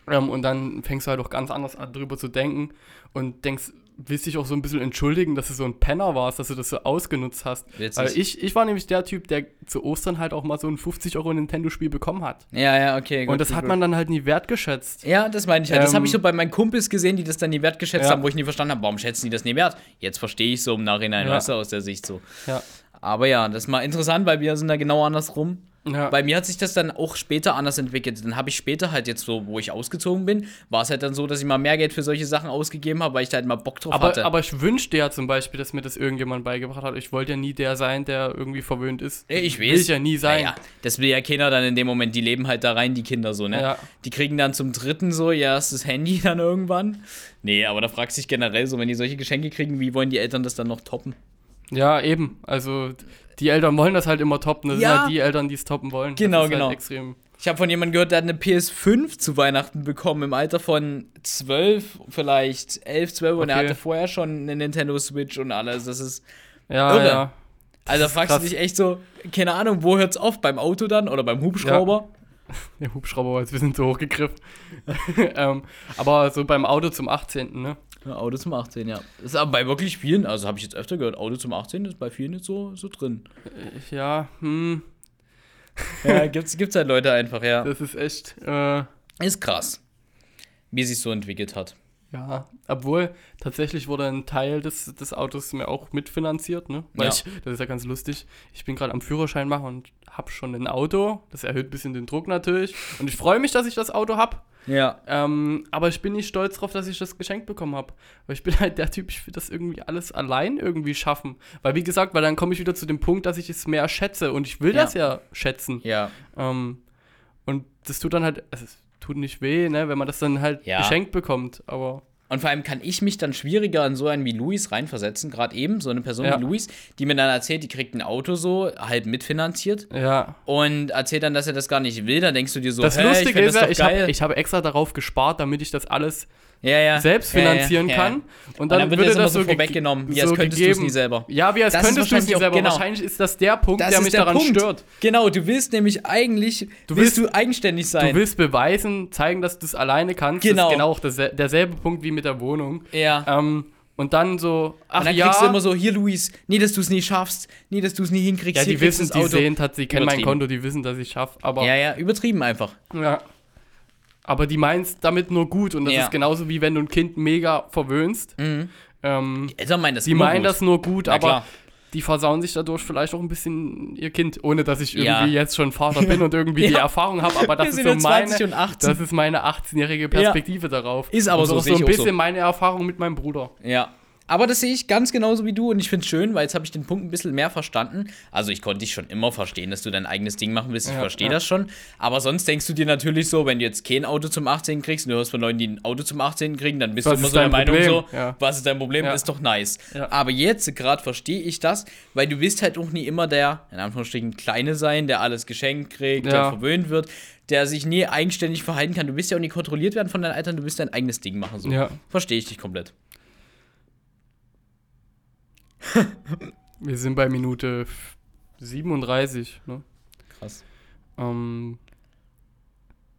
Ähm, und dann fängst du halt auch ganz anders an, drüber zu denken und denkst, willst dich auch so ein bisschen entschuldigen, dass du so ein Penner warst, dass du das so ausgenutzt hast. Witzig. Weil ich, ich war nämlich der Typ, der zu Ostern halt auch mal so ein 50 Euro Nintendo-Spiel bekommen hat. Ja, ja, okay. und das gut, hat gut. man dann halt nie wertgeschätzt. Ja, das meine ich halt. Das Ähm, habe ich so bei meinen Kumpels gesehen, die das dann nie wertgeschätzt Ja. haben, wo ich nie verstanden habe, warum schätzen die das nie wert? Jetzt verstehe ich so im Nachhinein, Ja. weißt du, aus der Sicht so. Ja. Aber ja, das ist mal interessant, weil wir sind da genau andersrum. Ja. Bei mir hat sich das dann auch später anders entwickelt. Dann habe ich später halt jetzt so, wo ich ausgezogen bin, war es halt dann so, dass ich mal mehr Geld für solche Sachen ausgegeben habe, weil ich da halt mal Bock drauf aber, hatte. aber ich wünschte ja zum Beispiel, dass mir das irgendjemand beigebracht hat. Ich wollte ja nie der sein, der irgendwie verwöhnt ist. Ich. Will ich ja nie sein. Naja, das will ja Kinder dann in dem Moment, die leben halt da rein, die Kinder so, ne? Ja. Die kriegen dann zum dritten so ihr erstes Handy dann irgendwann. Nee, aber da fragst du dich generell so, wenn die solche Geschenke kriegen, wie wollen die Eltern das dann noch toppen? Ja, eben. Also die Eltern wollen das halt immer toppen. Das Ja. sind halt die Eltern, die es toppen wollen. Genau, ist genau. Halt extrem. Ich habe von jemandem gehört, der hat eine PS5 zu Weihnachten bekommen, im Alter von 12, vielleicht 11, 12 und er Okay. hatte vorher schon eine Nintendo Switch und alles. Das ist, Ja, Irre. ja. also fragst krass. du dich echt so, keine Ahnung, wo hört's auf? Beim Auto dann oder beim Hubschrauber? Der Hubschrauber war jetzt ein bisschen zu hoch gegriffen. ähm, aber so beim Auto zum 18. Ne? Ja, Auto zum 18, ja. Das ist aber bei wirklich vielen, also habe ich jetzt öfter gehört, Auto zum 18 ist bei vielen jetzt so, so drin. Ja, hm, Ja, gibt's, gibt's halt Leute einfach, ja. das ist echt. Äh, Ist krass, wie sich so entwickelt hat. ja, obwohl tatsächlich wurde ein Teil des, des Autos mir auch mitfinanziert, ne? Weil Ja. ich, das ist ja ganz lustig. Ich bin gerade am Führerschein machen und habe schon ein Auto. Das erhöht ein bisschen den Druck natürlich. Und ich freue mich, dass ich das Auto habe. Ja. Ähm, aber ich bin nicht stolz darauf, dass ich das geschenkt bekommen habe. Weil ich bin halt der Typ, ich will das irgendwie alles allein irgendwie schaffen. Weil, wie gesagt, weil dann komme ich wieder zu dem Punkt, dass ich es mehr schätze. Und ich will Ja. das ja schätzen. Ja. Ähm, und das tut dann halt, also, es tut nicht weh, ne, wenn man das dann halt Ja. geschenkt bekommt. Aber Und vor allem kann ich mich dann schwieriger in so einen wie Luis reinversetzen, gerade eben, so eine Person Ja. wie Luis, die mir dann erzählt, die kriegt ein Auto so, halb mitfinanziert ja. und erzählt dann, dass er das gar nicht will, dann denkst du dir so, das ich Lustige find ist ja, ich habe ich hab extra darauf gespart, damit ich das alles ja, ja. selbst finanzieren kann. Und Und dann, dann wird würde das das so so ge- vorweggenommen, wie als so könntest du es nie selber. Ja, wie als Das könntest du es auch- selber. genau. Wahrscheinlich ist das der Punkt, Das der mich daran Punkt. stört. Genau, du willst nämlich eigentlich, Du willst willst- du eigenständig sein. Du willst beweisen, zeigen, dass du es alleine kannst. Genau. Das ist genau auch derse- derselbe Punkt wie mit der Wohnung. ja. Ähm, und dann so, ach und dann ja, kriegst du immer so, hier Luis, nie, dass du es nie schaffst, nie, dass du es nie hinkriegst. ja, die wissen, das die sehen, hat, die kennen mein. Konto, die wissen, dass ich schaffe. Aber Ja, ja, übertrieben einfach. Ja. Aber die meins damit nur gut und das Ja. ist genauso wie wenn du ein Kind mega verwöhnst. Mhm. Ähm, Die Eltern meinen das die meinen gut. das nur gut, Na aber klar. die versauen sich dadurch vielleicht auch ein bisschen ihr Kind, ohne dass ich irgendwie Ja. jetzt schon Vater bin und irgendwie die Ja. Erfahrung habe. Aber das ist so ja 20 meine, und 18. das ist meine 18-jährige Perspektive darauf. Ist aber und so, so ich ein bisschen so. meine Erfahrung mit meinem Bruder. Ja. Aber das sehe ich ganz genauso wie du und ich finde es schön, weil jetzt habe ich den Punkt ein bisschen mehr verstanden. Also ich konnte dich schon immer verstehen, dass du dein eigenes Ding machen willst. Ich Ja, verstehe ja. das schon. Aber sonst denkst du dir natürlich so, wenn du jetzt kein Auto zum 18 kriegst und du hörst von Leuten, die ein Auto zum 18 kriegen, dann bist Was du immer so der Meinung so, Ja. was ist dein Problem? Ist doch nice. Aber jetzt gerade verstehe ich das, weil du willst halt auch nie immer der, in Anführungsstrichen, Kleine sein, der alles geschenkt kriegt, der verwöhnt wird, der sich nie eigenständig verhalten kann. Du willst ja auch nie kontrolliert werden von deinen Eltern, du willst dein eigenes Ding machen. So. Ja. Verstehe ich dich komplett. Wir sind bei Minute 37. Ne? Krass. Ähm,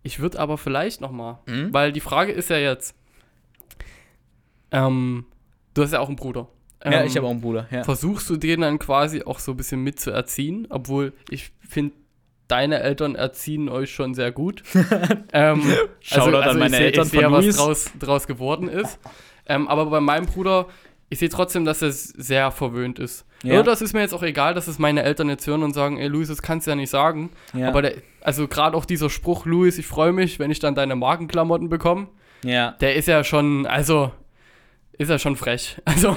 ich würde aber vielleicht noch mal, Mhm. weil die Frage ist ja jetzt, ähm, du hast ja auch einen Bruder. Ja, Ähm, ich habe auch einen Bruder. Ja. Versuchst du den dann quasi auch so ein bisschen mitzuerziehen, obwohl ich finde, deine Eltern erziehen euch schon sehr gut. ähm, Shoutout an meine ich seh- Eltern ich sehe, von was Luis. draus, draus geworden ist. Ähm, aber bei meinem Bruder, ich sehe trotzdem, dass er sehr verwöhnt ist. Ja. Ja. das ist mir jetzt auch egal, dass es meine Eltern jetzt hören und sagen, ey Luis, das kannst du ja nicht sagen. Ja. Aber der, also gerade auch dieser Spruch, Luis, ich freue mich, wenn ich dann deine Markenklamotten bekomme, ja. der ist ja schon, also ist ja schon frech. Also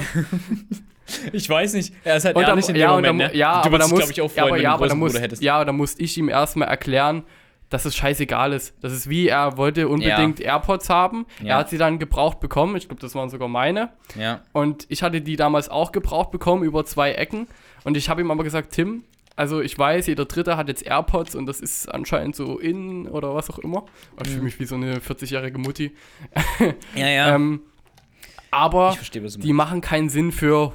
Ich weiß nicht. Er ist halt und ehrlich in dem ja, Moment, dann, ne? ja, du aber da muss, glaube ich, auch freuen, aber, wenn ja, du aber da muss, hättest. ja, da musste ich ihm erstmal erklären, dass es scheißegal ist. Das ist wie, er wollte unbedingt AirPods haben. Ja. Er hat sie dann gebraucht bekommen. Ich glaube, das waren sogar meine. Ja. Und ich hatte die damals auch gebraucht bekommen über zwei Ecken. Und ich habe ihm aber gesagt, Tim, also ich weiß, jeder Dritte hat jetzt AirPods und das ist anscheinend so in oder was auch immer. Ich fühle mich wie so eine 40-jährige Mutti. Ja, ja. Ähm, aber verstehe, die machen keinen Sinn für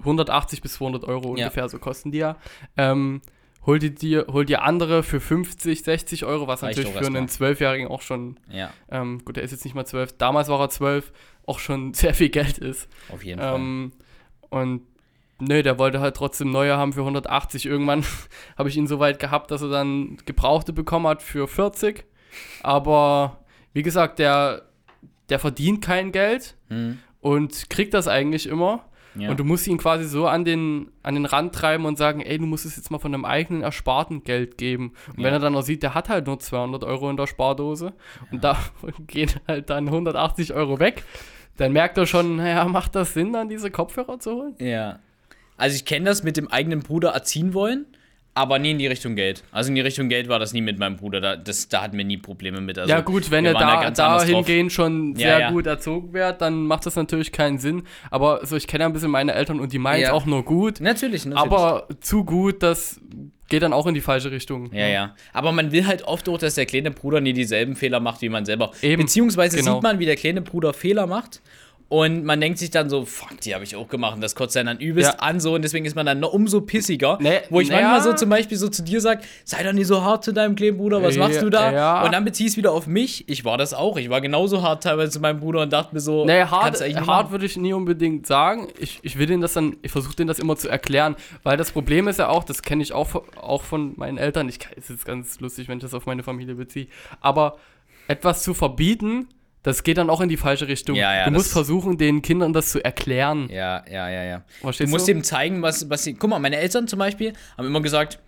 180 bis 200 Euro Ja. ungefähr, so kosten die ja. Ähm, hol, dir, dir, hol dir andere für 50, 60 Euro, was Reicht natürlich für einen. Zwölfjährigen auch schon, Ja, ähm, gut, der ist jetzt nicht mal 12, damals war er 12, auch schon sehr viel Geld ist. auf jeden Fall. Ähm, und nö, der wollte halt trotzdem neue haben für 180. Irgendwann habe ich ihn so weit gehabt, dass er dann Gebrauchte bekommen hat für 40. Aber wie gesagt, der, der verdient kein Geld Hm. und kriegt das eigentlich immer. Ja. Und du musst ihn quasi so an den, an den Rand treiben und sagen, ey, du musst es jetzt mal von deinem eigenen ersparten Geld geben. Und Ja. wenn er dann auch sieht, der hat halt nur 200 Euro in der Spardose und da gehen halt dann 180 Euro weg, dann merkt er schon, naja, macht das Sinn, dann diese Kopfhörer zu holen? Ja. Also ich kenne das mit dem eigenen Bruder erziehen wollen, aber nie in die Richtung Geld. Also in die Richtung Geld war das nie mit meinem Bruder. Da, das, da hatten wir nie Probleme mit. Also ja gut, wenn er da, drauf. dahingehend schon Ja, sehr ja. gut erzogen wird, dann macht das natürlich keinen Sinn. Aber so, ich kenne ja ein bisschen meine Eltern und die meinen es Ja. auch nur gut. Natürlich, natürlich. Aber zu gut, das geht dann auch in die falsche Richtung. Ja, ja. Aber man will halt oft auch, dass der kleine Bruder nie dieselben Fehler macht wie man selber. Eben, Beziehungsweise genau. sieht man, wie der kleine Bruder Fehler macht. Und man denkt sich dann so, fuck, die habe ich auch gemacht. Und das kotzt dann, dann übelst Ja. an so. Und deswegen ist man dann noch umso pissiger. Nee, wo ich naja. manchmal so zum Beispiel so zu dir sage, sei doch nicht so hart zu deinem kleinen Bruder, was machst du da? ja. Und dann beziehst wieder auf mich. Ich war das auch. Ich war genauso hart teilweise zu meinem Bruder und dachte mir so, Nee, hart, du hart würde ich nie unbedingt sagen. Ich, ich will denen das dann, ich versuche denen das immer zu erklären, weil das Problem ist ja auch, das kenne ich auch, von- auch von meinen Eltern. Ich es ist ganz lustig, wenn ich das auf meine Familie beziehe. Aber etwas zu verbieten, das geht dann auch in die falsche Richtung. Ja, ja, du musst versuchen, den Kindern das zu erklären. Ja, ja, ja, ja. Du Verstehst musst du? ihm zeigen, was, was sie. Guck mal, meine Eltern zum Beispiel haben immer gesagt,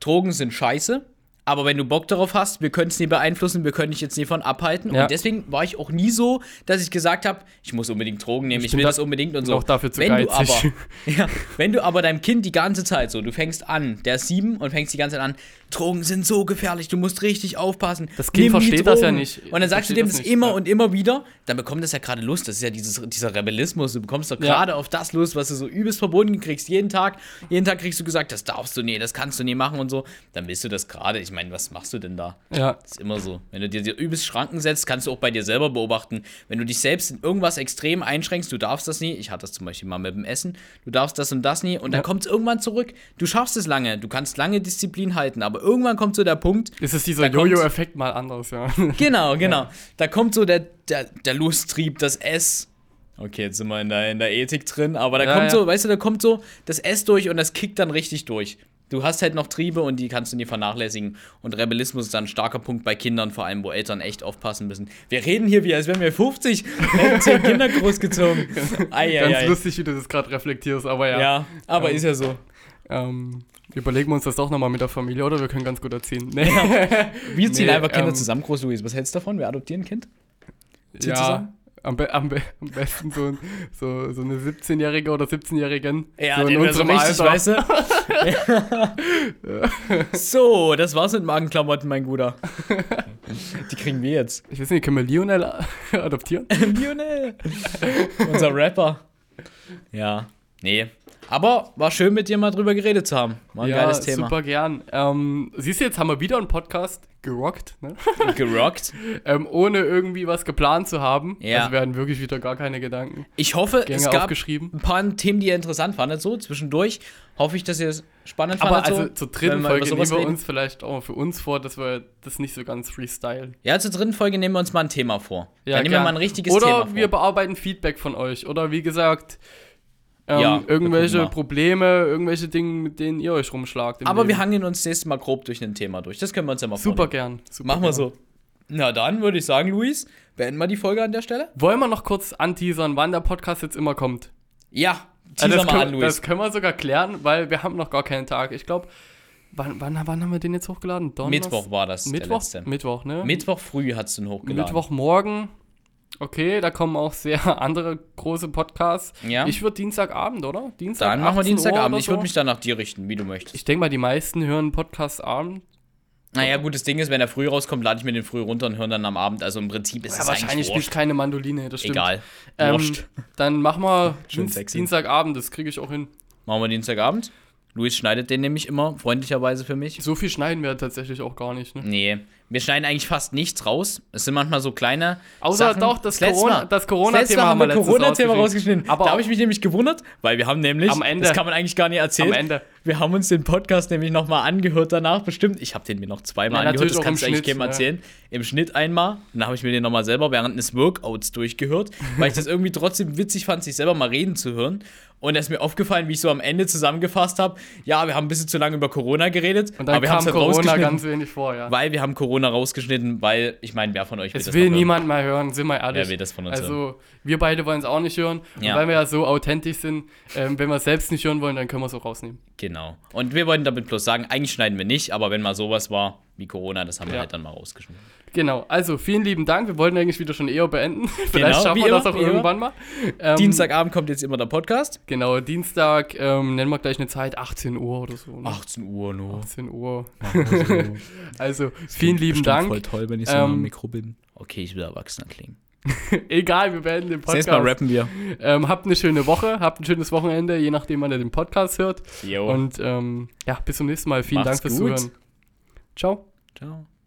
Drogen sind scheiße. Aber wenn du Bock darauf hast, wir können es nie beeinflussen, wir können dich jetzt nie von abhalten. Ja. Und deswegen war ich auch nie so, dass ich gesagt habe, ich muss unbedingt Drogen nehmen, ich, bin will da- das unbedingt und so. auch dafür zu wenn du geizig. aber, ja, wenn du aber deinem Kind die ganze Zeit so, du fängst an, der ist sieben und fängst die ganze Zeit an, Drogen sind so gefährlich, du musst richtig aufpassen. Das Kind versteht das ja nicht. Und dann sagst du dem das das immer ja. und immer wieder, dann bekommt das ja gerade Lust. Das ist ja dieses, dieser Rebellismus. Du bekommst doch gerade auf das Lust, was du so übelst verbunden kriegst. Jeden Tag, jeden Tag kriegst du gesagt, das darfst du nie, das kannst du nie machen und so. Dann willst du das gerade. Ich meine, was machst du denn da? Ja. Das ist immer so. Wenn du dir, dir übelst Schranken setzt, kannst du auch bei dir selber beobachten. Wenn du dich selbst in irgendwas extrem einschränkst, du darfst das nie. Ich hatte das zum Beispiel mal mit dem Essen. Du darfst das und das nie. Und dann Ja. kommt es irgendwann zurück. Du schaffst es lange. Du kannst lange Disziplin halten. Aber irgendwann kommt so der Punkt, Es ist dieser Da kommt- Jojo-Effekt mal anders, ja. Genau, genau. Da kommt so der, der, der Lusttrieb, das S. Okay, jetzt sind wir in der, in der Ethik drin, aber da Ja, kommt ja. so, weißt du, da kommt so das S durch und das kickt dann richtig durch. Du hast halt noch Triebe und die kannst du nie vernachlässigen. Und Rebellismus ist dann ein starker Punkt bei Kindern, vor allem, wo Eltern echt aufpassen müssen. Wir reden hier wie, als wären wir 50, wir hätten 10 Kinder großgezogen. Ei, Ganz ei. lustig, wie du das gerade reflektierst, aber ja. Ja, aber Ähm, ist ja so. Ähm, überlegen wir uns das doch nochmal mit der Familie, oder? Wir können ganz gut erziehen. Nee. Wir ziehen nee, einfach Kinder ähm, zusammen groß, Luis. Was hältst du davon? Wir adoptieren ein Kind? Zieh ja, zusammen? Am, be am, be am besten so, ein- so, so eine 17-Jährige oder 17-Jährigen. Ja, so den wir so richtig, weißt du? so, das war's mit Magenklamotten, mein Guter. Die kriegen wir jetzt. Ich weiß nicht, können wir Lionel adoptieren? Lionel. Unser Rapper. Ja, nee. Aber war schön, mit dir mal drüber geredet zu haben. War ein geiles Thema. super gern. Ähm, siehst du, jetzt haben wir wieder einen Podcast gerockt, ne? Gerockt. ähm, ohne irgendwie was geplant zu haben. Ja. Also wir hatten wirklich wieder gar keine Gedanken. Ich hoffe, Gänge es gab ein paar Themen, die ihr interessant fandet, so zwischendurch. Hoffe ich, dass ihr es spannend Aber fandet. also so, zur dritten wir Folge nehmen wir reden. uns vielleicht auch für uns vor, dass wir das nicht so ganz freestyle. Ja, zur dritten Folge nehmen wir uns mal ein Thema vor. Ja, Dann nehmen wir gern. mal ein richtiges Oder Thema vor. wir bearbeiten Feedback von euch. Oder wie gesagt, ähm, Ja, wir irgendwelche. Probleme, irgendwelche Dinge, mit denen ihr euch rumschlagt. Aber wir Leben. hangeln uns nächstes Mal grob durch ein Thema durch. Das können wir uns ja mal Super vornehmen. gern. Super Machen wir so. Na dann würde ich sagen, Luis, beenden wir die Folge an der Stelle? Wollen wir noch kurz anteasern, wann der Podcast jetzt immer kommt? Ja, Ja, teaser das, mal können, an, Luis. das können wir sogar klären, weil wir haben noch gar keinen Tag. Ich glaube, wann, wann, wann haben wir den jetzt hochgeladen? Donnerstag? Mittwoch war das, Mittwoch. Mittwoch, ne? Mittwoch früh hast du ihn hochgeladen. Mittwochmorgen. Okay, da kommen auch sehr andere große Podcasts. Ja. Ich würde Dienstagabend, oder? Dienstag, Dann machen wir 18 Uhr Dienstagabend. Ich würde so. mich dann nach dir richten, wie du möchtest. Ich denke mal, die meisten hören Podcast Abend. Naja, gut, das Ding ist, wenn er früh rauskommt, lade ich mir den früh runter und höre dann am Abend. Also im Prinzip ist Ja, es wahrscheinlich eigentlich wurscht. keine Mandoline, das stimmt. Egal. Ähm, dann machen wir Dienst, sexy. Dienstagabend, das kriege ich auch hin. Machen wir Dienstagabend. Luis schneidet den nämlich immer, freundlicherweise für mich. So viel schneiden wir tatsächlich auch gar nicht. Ne? Nee, wir schneiden eigentlich fast nichts raus. Es sind manchmal so kleine. Außer Sachen. doch, das Corona- Mal- das Corona-Thema letzte Mal haben wir Corona-Thema rausgeschnitten. Aber da habe ich mich nämlich gewundert, weil wir haben nämlich, Am Ende. das kann man eigentlich gar nicht erzählen. Am Ende. Wir haben uns den Podcast nämlich nochmal angehört danach, bestimmt. Ich habe den mir noch zweimal Ja, angehört, natürlich das kannst du im eigentlich Schnitt, keinem ja. erzählen. Im Schnitt einmal, dann habe ich mir den nochmal selber während des Workouts durchgehört, weil ich das irgendwie trotzdem witzig fand, sich selber mal reden zu hören. Und da ist mir aufgefallen, wie ich so am Ende zusammengefasst habe, ja, wir haben ein bisschen zu lange über Corona geredet, aber wir haben kam es halt Corona ganz wenig vor, ja. weil wir haben Corona rausgeschnitten, weil, ich meine, wer von euch Es das will noch hören? niemand mal hören, sind wir ehrlich. Wer will das von uns hören? Also, wir beide wollen es auch nicht hören. Ja. Und weil wir ja so authentisch sind, ähm, wenn wir es selbst nicht hören wollen, dann können wir es auch rausnehmen. Genau. Und wir wollten damit bloß sagen, eigentlich schneiden wir nicht, aber wenn mal sowas war wie Corona, das haben wir Ja. halt dann mal rausgeschnitten. Genau, also vielen lieben Dank. Wir wollten eigentlich wieder schon eher beenden. Vielleicht Genau, schaffen wir das immer, auch wie immer. irgendwann mal. Ähm, Dienstagabend kommt jetzt immer der Podcast. Genau, Dienstag ähm, nennen wir gleich eine Zeit, 18 Uhr oder so. Ne? 18 Uhr nur. 18 Uhr. Also, vielen lieben Dank. voll toll, wenn ich so Ähm, am Mikro bin. Okay, ich will erwachsener klingen. Egal, wir beenden den Das nächste Mal Podcast. rappen wir. Ähm, habt eine schöne Woche, habt ein schönes Wochenende, je nachdem, wann ihr den Podcast hört. Jo. Und ähm, ja, bis zum nächsten Mal. Vielen Macht's Dank fürs gut. Zuhören. Ciao. Ciao.